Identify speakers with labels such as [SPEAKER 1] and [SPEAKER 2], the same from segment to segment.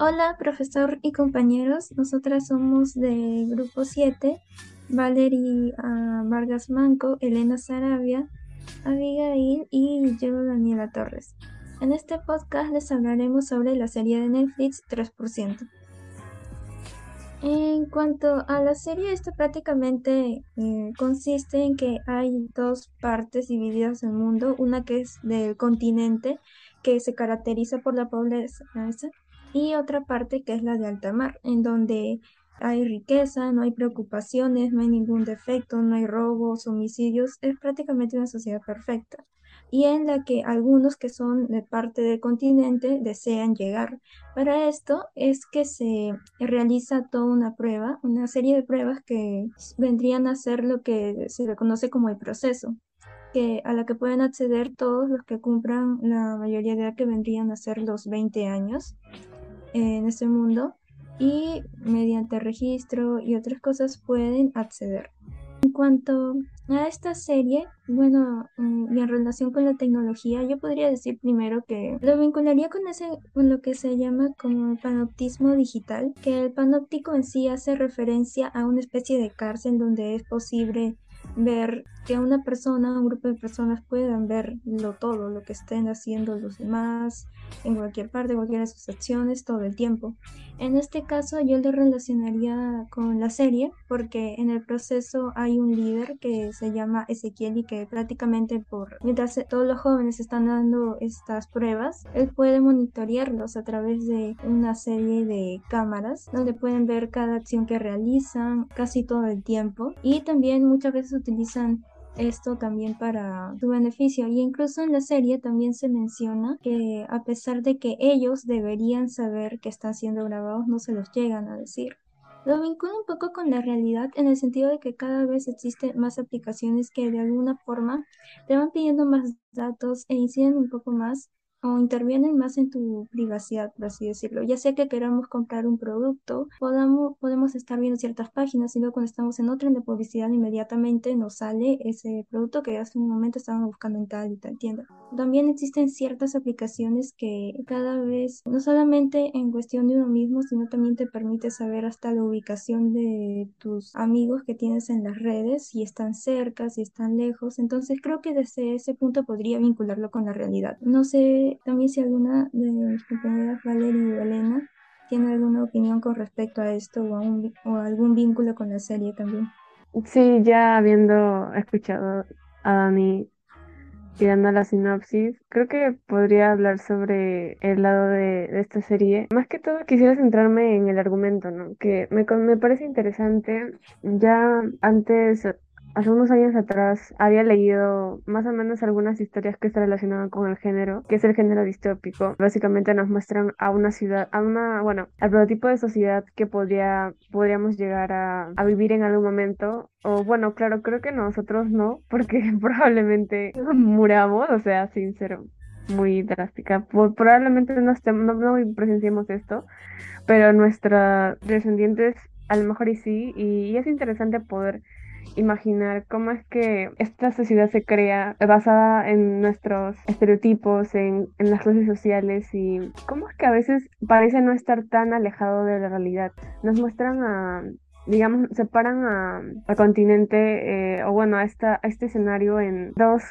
[SPEAKER 1] Hola, profesor y compañeros. Nosotras somos de Grupo 7, Valerie ah, Vargas Manco, Elena Sarabia, Abigail y yo, Daniela Torres. En este podcast les hablaremos sobre la serie de Netflix 3%. En cuanto a la serie, esto prácticamente eh, consiste en que hay dos partes divididas del mundo, una que es del continente, que se caracteriza por la pobreza, y otra parte que es la de alta mar, en donde hay riqueza, no hay preocupaciones, no hay ningún defecto, no hay robos, homicidios, es prácticamente una sociedad perfecta y en la que algunos que son de parte del continente desean llegar. Para esto es que se realiza toda una prueba, una serie de pruebas que vendrían a ser lo que se le conoce como el proceso, que a la que pueden acceder todos los que cumplan la mayoría de edad que vendrían a ser los 20 años en este mundo y mediante registro y otras cosas pueden acceder. En cuanto a esta serie, bueno, mm, y en relación con la tecnología, yo podría decir primero que lo vincularía con, ese, con lo que se llama como panoptismo digital, que el panóptico en sí hace referencia a una especie de cárcel donde es posible ver que una persona, un grupo de personas puedan verlo todo, lo que estén haciendo los demás, en cualquier parte, cualquiera de sus acciones, todo el tiempo. En este caso yo lo relacionaría con la serie porque en el proceso hay un líder que se llama Ezequiel y que prácticamente por mientras todos los jóvenes están dando estas pruebas, él puede monitorearlos a través de una serie de cámaras donde pueden ver cada acción que realizan casi todo el tiempo y también muchas veces utilizan esto también para su beneficio. Y incluso en la serie también se menciona que a pesar de que ellos deberían saber que están siendo grabados, no se los llegan a decir. Lo vincula un poco con la realidad en el sentido de que cada vez existen más aplicaciones que de alguna forma te van pidiendo más datos e inciden un poco más o intervienen más en tu privacidad, por así decirlo. Ya sea que queramos comprar un producto, podamos, podemos estar viendo ciertas páginas y luego cuando estamos en otra en la publicidad inmediatamente nos sale ese producto que hace un momento estábamos buscando en tal y tal tienda. También existen ciertas aplicaciones que cada vez, no solamente en cuestión de uno mismo, sino también te permite saber hasta la ubicación de tus amigos que tienes en las redes, si están cerca, si están lejos. Entonces creo que desde ese punto podría vincularlo con la realidad. No sé también si alguna de mis compañeras Valeria y Elena tiene alguna opinión con respecto a esto o, a un, o algún vínculo con la serie también.
[SPEAKER 2] Sí, ya habiendo escuchado a Dani y dando la sinopsis, creo que podría hablar sobre el lado de, de, esta serie. Más que todo quisiera centrarme en el argumento, ¿no? Que me, me parece interesante. Ya antes hace unos años atrás había leído más o menos algunas historias que se relacionaban con el género, que es el género distópico. Básicamente nos muestran a una ciudad, a una, bueno, al prototipo de sociedad que podría, podríamos llegar a, a vivir en algún momento. O bueno, claro, creo que nosotros no, porque probablemente muramos, o sea, sincero muy drástica. Probablemente no, no, no presenciemos esto, pero nuestros descendientes a lo mejor y sí, y es interesante poder imaginar cómo es que esta sociedad se crea basada en nuestros estereotipos, en, en, las clases sociales y cómo es que a veces parece no estar tan alejado de la realidad. Nos muestran a digamos, separan al continente, eh, o bueno, a, esta, a este escenario en dos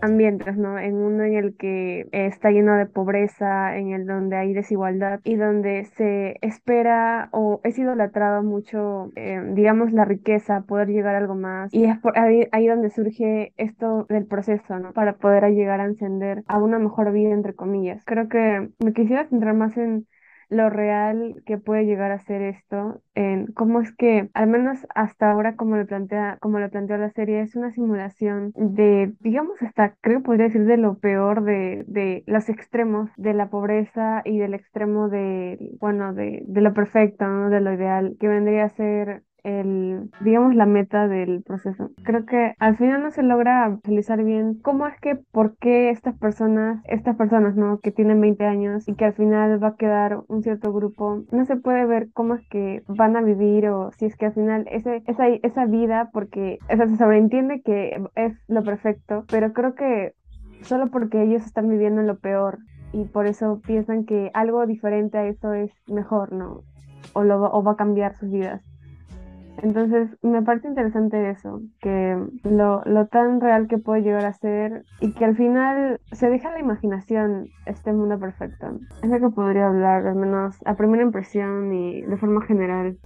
[SPEAKER 2] ambientes, ¿no? En uno en el que está lleno de pobreza, en el donde hay desigualdad y donde se espera o es idolatrado mucho, eh, digamos, la riqueza, poder llegar a algo más. Y es por ahí, ahí donde surge esto del proceso, ¿no? Para poder llegar a encender a una mejor vida, entre comillas. Creo que me quisiera centrar más en lo real que puede llegar a ser esto, en cómo es que, al menos hasta ahora, como lo plantea, como lo planteó la serie, es una simulación de, digamos, hasta creo podría decir de lo peor de, de los extremos de la pobreza y del extremo de, bueno, de, de lo perfecto, de lo ideal, que vendría a ser el, digamos, la meta del proceso. Creo que al final no se logra utilizar bien cómo es que, por qué estas personas, estas personas, ¿no? Que tienen 20 años y que al final va a quedar un cierto grupo, no se puede ver cómo es que van a vivir o si es que al final ese, esa, esa vida, porque o se sobreentiende que es lo perfecto, pero creo que solo porque ellos están viviendo en lo peor y por eso piensan que algo diferente a eso es mejor, ¿no? O, lo, o va a cambiar sus vidas. Entonces, me parece interesante eso, que lo, lo, tan real que puede llegar a ser y que al final se deja la imaginación este mundo perfecto. Es lo que podría hablar, al menos a primera impresión y de forma general.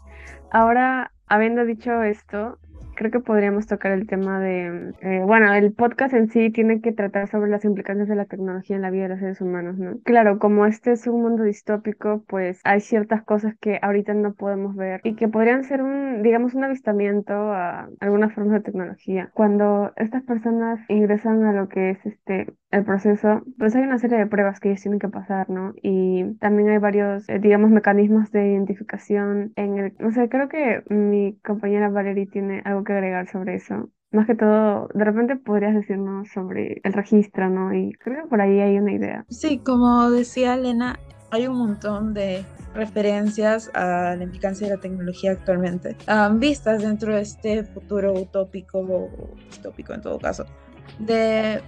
[SPEAKER 2] Ahora, habiendo dicho esto, creo que podríamos tocar el tema de, eh, bueno, el podcast en sí tiene que tratar sobre las implicancias de la tecnología en la vida de los seres humanos, ¿no? Claro, como este es un mundo distópico, pues hay ciertas cosas que ahorita no podemos ver y que podrían ser un, digamos, un avistamiento a algunas formas de tecnología. Cuando estas personas ingresan a lo que es este el proceso, pues hay una serie de pruebas que ellos tienen que pasar, ¿no? Y también hay varios, eh, digamos, mecanismos de identificación en el, no sé, creo que mi compañera Valerie tiene algo que agregar sobre eso. Más que todo, de repente podrías decirnos sobre el registro, ¿no? Y creo que por ahí hay una idea.
[SPEAKER 3] Sí, como decía Elena, hay un montón de referencias a la implicancia de la tecnología actualmente, vistas dentro de este futuro utópico, o distópico en todo caso, de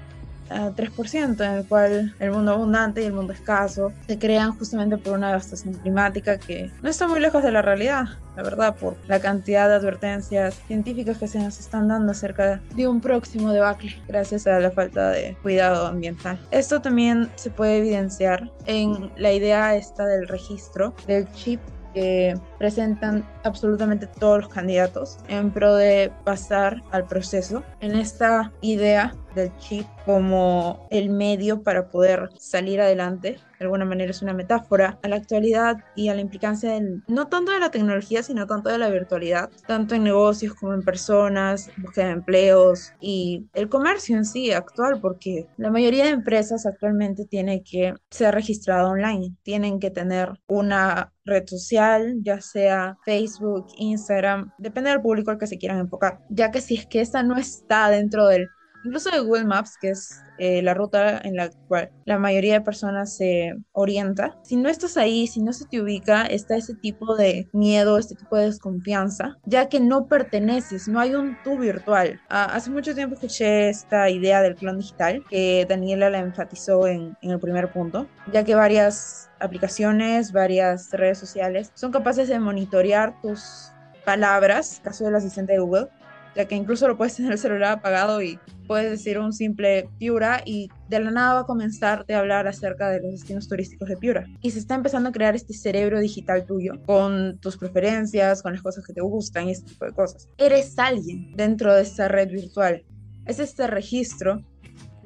[SPEAKER 3] 3%, en el cual el mundo abundante y el mundo escaso se crean justamente por una devastación climática que no está muy lejos de la realidad, la verdad, por la cantidad de advertencias científicas que se nos están dando acerca de un próximo debacle gracias a la falta de cuidado ambiental. Esto también se puede evidenciar en la idea esta del registro del chip que presentan absolutamente todos los candidatos en pro de pasar al proceso. En esta idea del chip como el medio para poder salir adelante. De alguna manera es una metáfora a la actualidad y a la implicancia del, no tanto de la tecnología, sino tanto de la virtualidad, tanto en negocios como en personas, búsqueda de empleos y el comercio en sí actual, porque la mayoría de empresas actualmente tiene que ser registrada online, tienen que tener una red social, ya sea Facebook, Instagram, depende del público al que se quieran enfocar, ya que si es que esa no está dentro del incluso de Google Maps, que es eh, la ruta en la cual la mayoría de personas se orienta, si no estás ahí, si no se te ubica, está ese tipo de miedo, este tipo de desconfianza, ya que no perteneces, no hay un tú virtual. Ah, hace mucho tiempo escuché esta idea del clon digital que Daniela la enfatizó en, en el primer punto, ya que varias aplicaciones, varias redes sociales son capaces de monitorear tus palabras, caso del asistente de Google, ya que incluso lo puedes tener el celular apagado y puedes decir un simple Piura y de la nada va a comenzar a hablar acerca de los destinos turísticos de Piura. Y se está empezando a crear este cerebro digital tuyo con tus preferencias, con las cosas que te gustan y este tipo de cosas. Eres alguien dentro de esta red virtual. Es este registro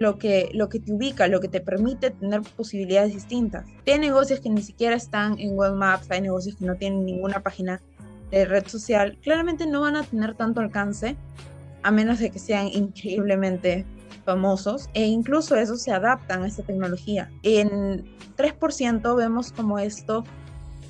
[SPEAKER 3] lo que, lo que te ubica, lo que te permite tener posibilidades distintas. Hay negocios que ni siquiera están en Google Maps, hay negocios que no tienen ninguna página de red social, claramente no van a tener tanto alcance a menos de que sean increíblemente famosos e incluso esos se adaptan a esta tecnología. En 3% vemos como esto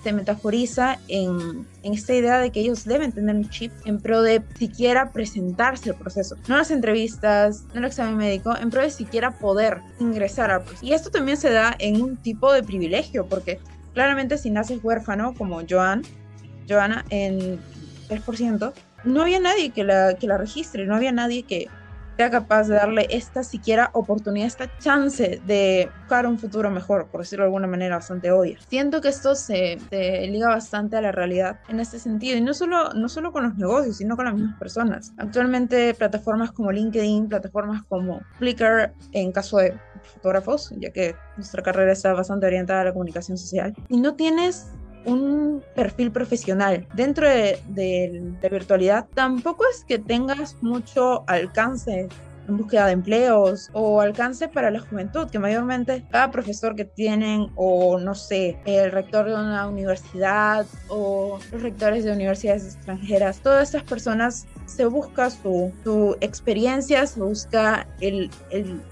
[SPEAKER 3] se metaforiza en, en, esta idea de que ellos deben tener un chip en pro de siquiera presentarse al proceso. No las entrevistas, no el examen médico, en pro de siquiera poder ingresar al proceso. Y esto también se da en un tipo de privilegio, porque claramente si naces huérfano como Joan, Joana en 3%, no había nadie que la, que la registre, no había nadie que sea capaz de darle esta siquiera oportunidad, esta chance de buscar un futuro mejor, por decirlo de alguna manera bastante obvia. Siento que esto se, liga bastante a la realidad en este sentido, y no solo, no solo con los negocios, sino con las mismas personas. Actualmente plataformas como LinkedIn, plataformas como Flickr, en caso de fotógrafos, ya que nuestra carrera está bastante orientada a la comunicación social, y no tienes un perfil profesional dentro de, la virtualidad, tampoco es que tengas mucho alcance en búsqueda de empleos o alcance para la juventud, que mayormente cada profesor que tienen o no sé, el rector de una universidad o los rectores de universidades extranjeras, todas estas personas se busca su, experiencia, se busca el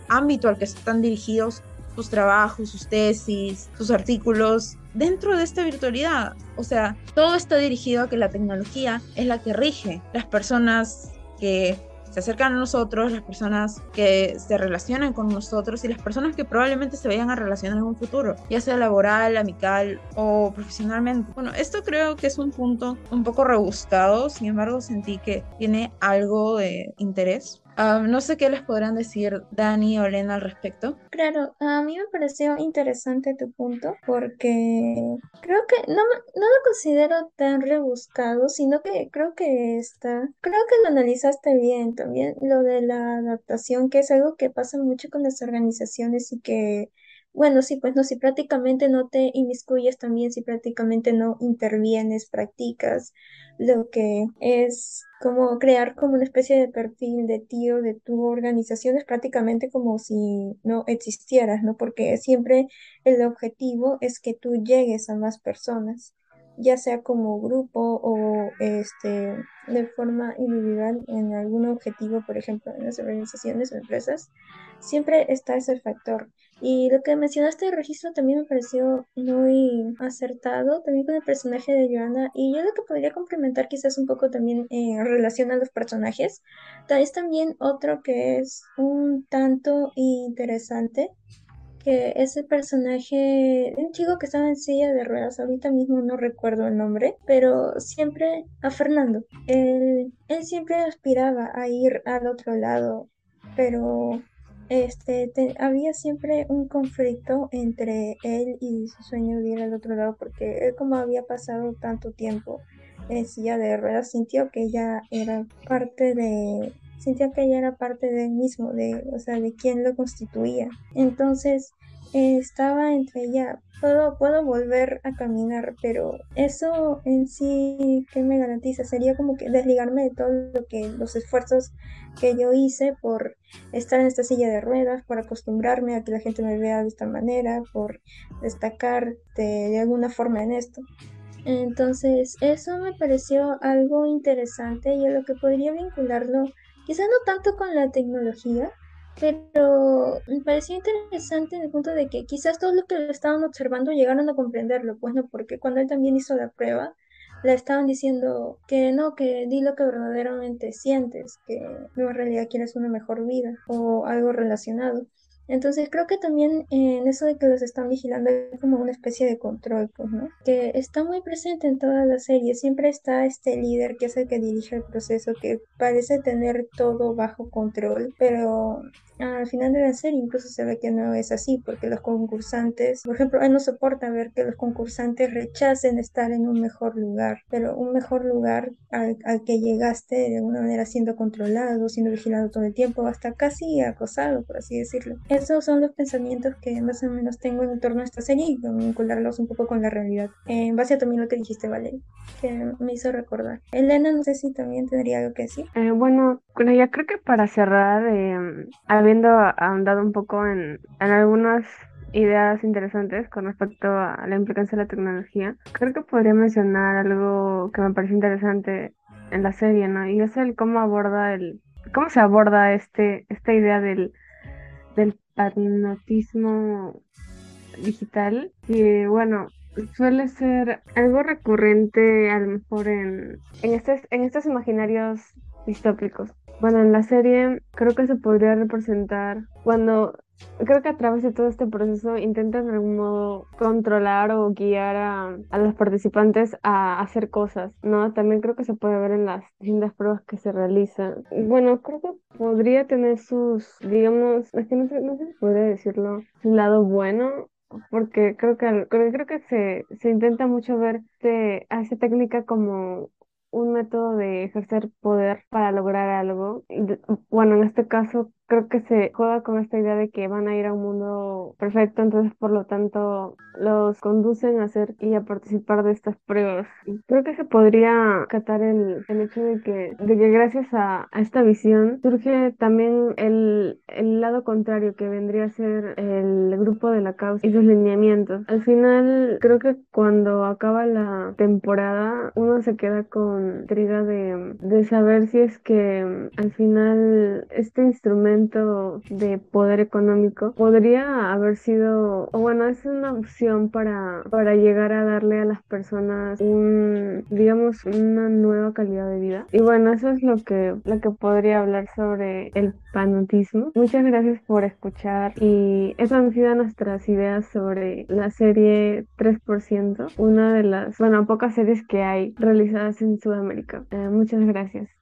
[SPEAKER 3] ámbito al que están dirigidos sus trabajos, sus tesis, sus artículos dentro de esta virtualidad. O sea, todo está dirigido a que la tecnología es la que rige las personas que se acercan a nosotros, las personas que se relacionan con nosotros y las personas que probablemente se vayan a relacionar en un futuro, ya sea laboral, amical o profesionalmente. Bueno, esto creo que es un punto un poco rebuscado, sin embargo sentí que tiene algo de interés Ah, no sé qué les podrán decir Dani o Lena al respecto.
[SPEAKER 1] Claro, a mí me pareció interesante tu punto porque creo que no, no lo considero tan rebuscado, sino que creo que está, creo que lo analizaste bien también, lo de la adaptación, que es algo que pasa mucho con las organizaciones y que, bueno, sí, pues no, si prácticamente no te inmiscuyes también, si prácticamente no intervienes, practicas lo que es como crear como una especie de perfil de tío de tu organización es prácticamente como si no existieras, ¿no? Porque siempre el objetivo es que tú llegues a más personas, ya sea como grupo o este de forma individual en algún objetivo, por ejemplo, en las organizaciones o empresas, siempre está ese factor. Y lo que mencionaste de registro también me pareció muy acertado, también con el personaje de Joanna. Y yo lo que podría complementar quizás un poco también en relación a los personajes, es también otro que es un tanto interesante, que es el personaje un chico que estaba en silla de ruedas, ahorita mismo no recuerdo el nombre, pero siempre a Fernando. Él, él siempre aspiraba a ir al otro lado, pero este, te- había siempre un conflicto entre él y su sueño de ir al otro lado, porque él como había pasado tanto tiempo en silla de ruedas, sintió que ella era parte de, sintió que ella era parte de él mismo, de, o sea, de quien lo constituía. Entonces, estaba entre ella, puedo, puedo volver a caminar, pero eso en sí, ¿qué me garantiza? Sería como que desligarme de todo lo que, los esfuerzos que yo hice por estar en esta silla de ruedas, por acostumbrarme a que la gente me vea de esta manera, por destacar de, de alguna forma en esto. Entonces, eso me pareció algo interesante y a lo que podría vincularlo, quizá no tanto con la tecnología, pero me pareció interesante en el punto de que quizás todos los que lo estaban observando llegaron a comprenderlo, pues no, porque cuando él también hizo la prueba, le estaban diciendo que no, que di lo que verdaderamente sientes, que no en realidad quieres una mejor vida o algo relacionado. Entonces creo que también en eso de que los están vigilando hay como una especie de control, pues, ¿no? Que está muy presente en toda la serie. Siempre está este líder que es el que dirige el proceso, que parece tener todo bajo control, pero al final de la serie incluso se ve que no es así, porque los concursantes, por ejemplo, él no soporta ver que los concursantes rechacen estar en un mejor lugar, pero un mejor lugar al, al que llegaste de alguna manera siendo controlado, siendo vigilado todo el tiempo, hasta casi acosado, por así decirlo. Esos son los pensamientos que más o menos tengo en torno a esta serie y vincularlos un poco con la realidad. En base a también lo que dijiste, Valeria, que me hizo recordar. Elena, no sé si también tendría algo que decir.
[SPEAKER 2] Eh, bueno, bueno, ya creo que para cerrar, eh, habiendo ahondado un poco en, en algunas ideas interesantes con respecto a la implicancia de la tecnología, creo que podría mencionar algo que me parece interesante en la serie, ¿no? Y es el cómo aborda el, cómo se aborda este, esta idea del, del digital, que bueno, suele ser algo recurrente a lo mejor en, en estos, en estos imaginarios distópicos. Bueno, en la serie creo que se podría representar cuando, creo que a través de todo este proceso intentan de algún modo controlar o guiar a, a los participantes a hacer cosas, ¿no? También creo que se puede ver en las distintas pruebas que se realizan. Bueno, creo que podría tener sus, digamos, es que no sé, no sé si podría decirlo, su lado bueno porque creo que creo, creo que se, se intenta mucho ver a esta técnica como un método de ejercer poder para lograr algo. Bueno, en este caso creo que se juega con esta idea de que van a ir a un mundo perfecto, entonces por lo tanto los conducen a hacer y a participar de estas pruebas. Y Creo que se podría catar el, el hecho de que, de que gracias a, a esta visión surge también el, el lado contrario que vendría a ser el grupo de la causa y sus lineamientos. Al final creo que cuando acaba la temporada uno se queda con intriga de, de saber si es que mm, al final este instrumento de poder económico podría haber sido, o bueno, es una opción para, para llegar a darle a las personas un, digamos, una nueva calidad de vida. Y bueno, eso es lo que, lo que podría hablar sobre el panutismo. Muchas gracias por escuchar y eso han sido nuestras ideas sobre la serie 3%, una de las, bueno, pocas series que hay realizadas en Sudamérica. Eh, muchas gracias.